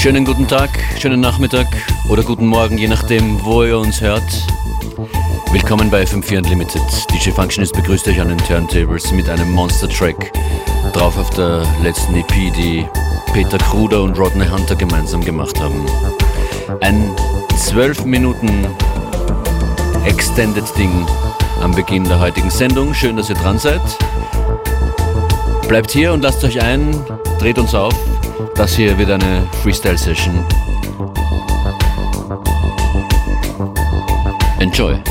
Schönen guten Tag, schönen Nachmittag oder guten Morgen, je nachdem, wo ihr uns hört. Willkommen bei FM4 Unlimited. DJ Functionist begrüßt euch an den Turntables mit einem Monster-Track drauf auf der letzten EP, die Peter Kruder und Rodney Hunter gemeinsam gemacht haben. Ein 12 Minuten Extended Ding am Beginn der heutigen Sendung. Schön, dass ihr dran seid. Bleibt hier und lasst euch ein, dreht uns auf. Das hier wird eine Freestyle-Session. Enjoy.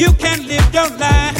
You can live your life.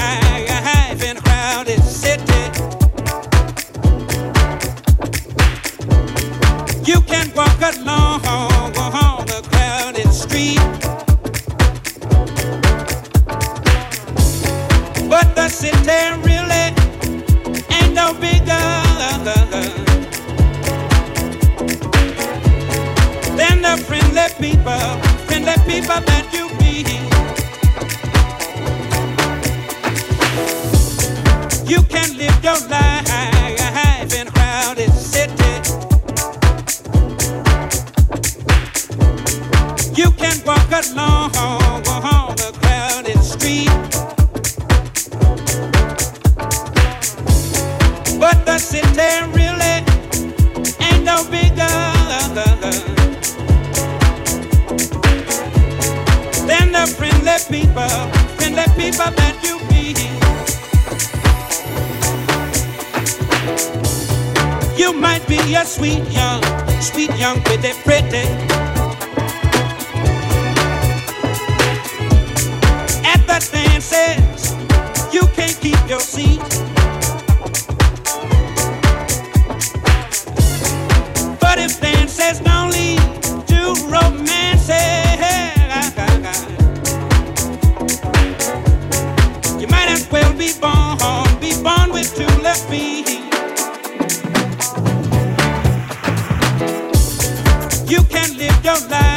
live your life.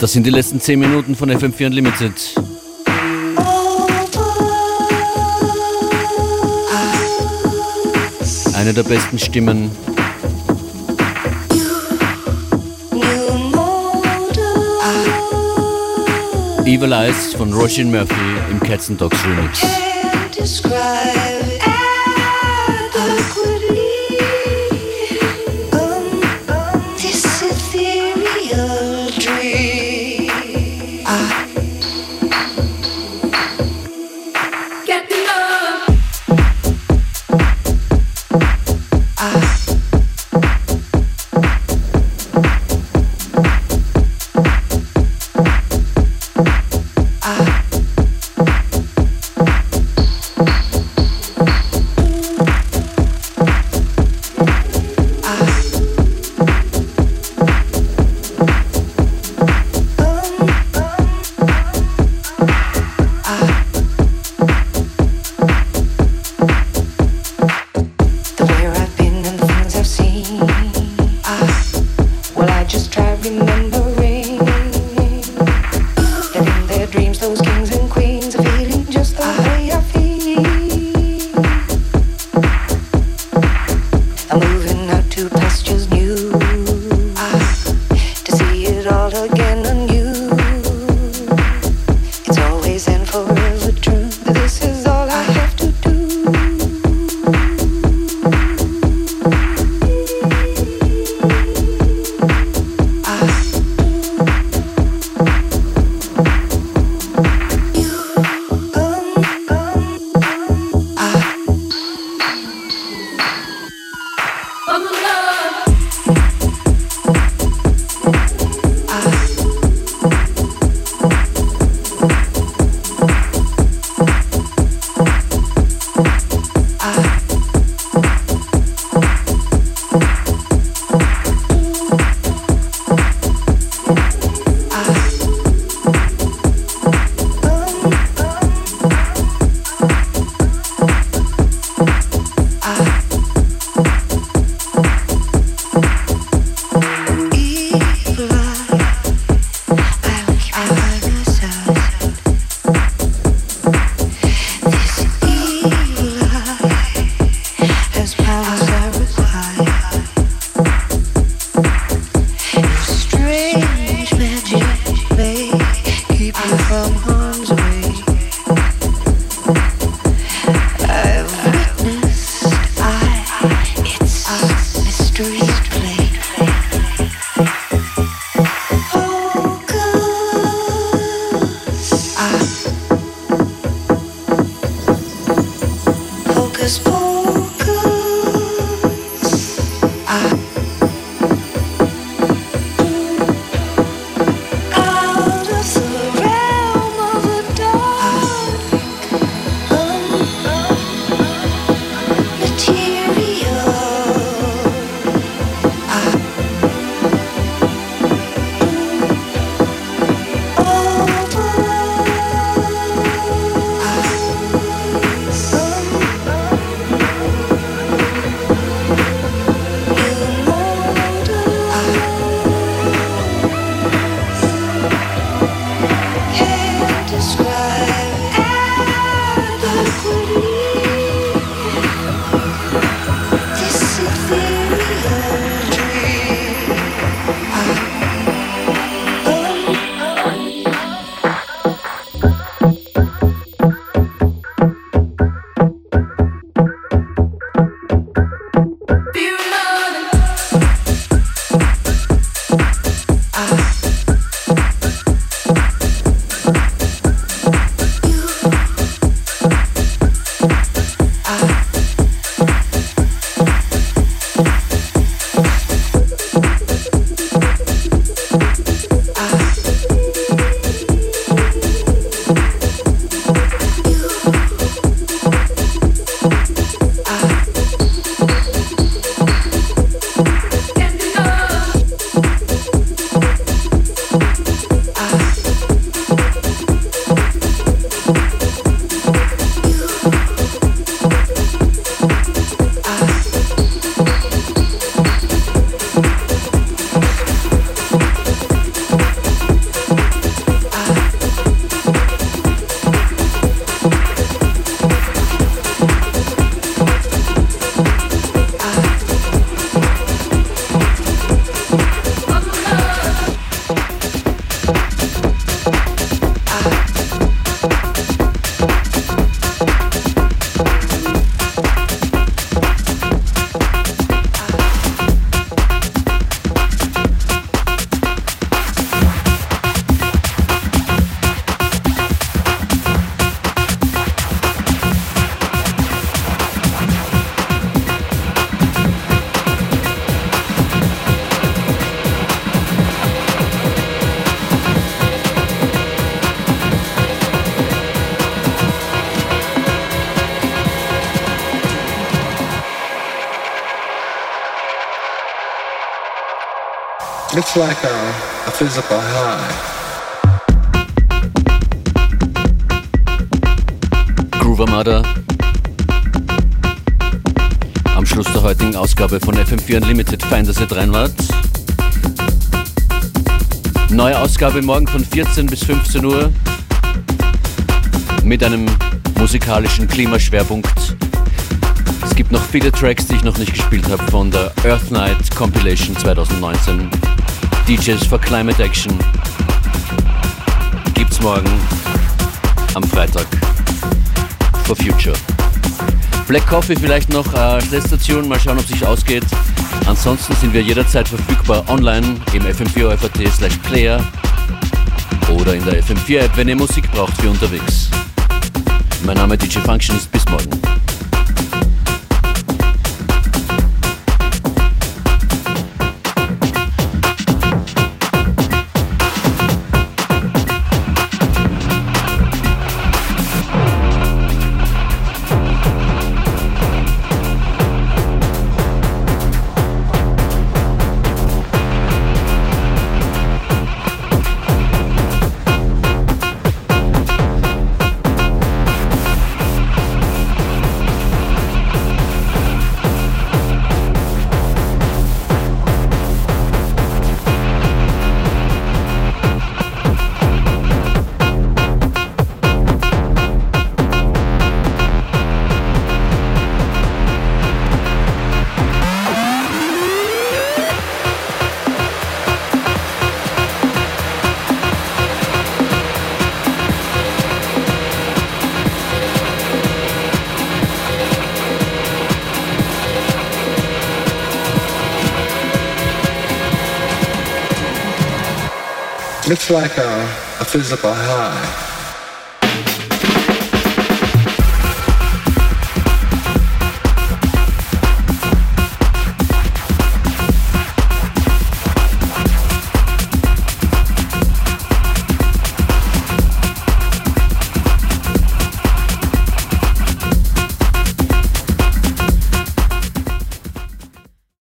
Das sind die letzten 10 Minuten von FM4 Unlimited. Eine der besten Stimmen. Evil Eyes von Roshan Murphy im Cats and Dogs Remix. Looks like a, physical high. Groove Armada. Am Schluss der heutigen Ausgabe von FM4 Unlimited. Fein, dass ihr dran wart. Neue Ausgabe morgen von 14 bis 15 Uhr mit einem musikalischen Klimaschwerpunkt. Es gibt noch viele Tracks, die ich noch nicht gespielt habe von der Earth Night Compilation 2019. DJs for Climate Action gibt's morgen am Freitag for Future. Black Coffee vielleicht noch als letzte Tune, mal schauen, ob sich ausgeht. Ansonsten sind wir jederzeit verfügbar online im fm4.at slash player oder in der FM4 App, wenn ihr Musik braucht für unterwegs. Mein Name DJ Function ist bis morgen. Looks like a, a physical high.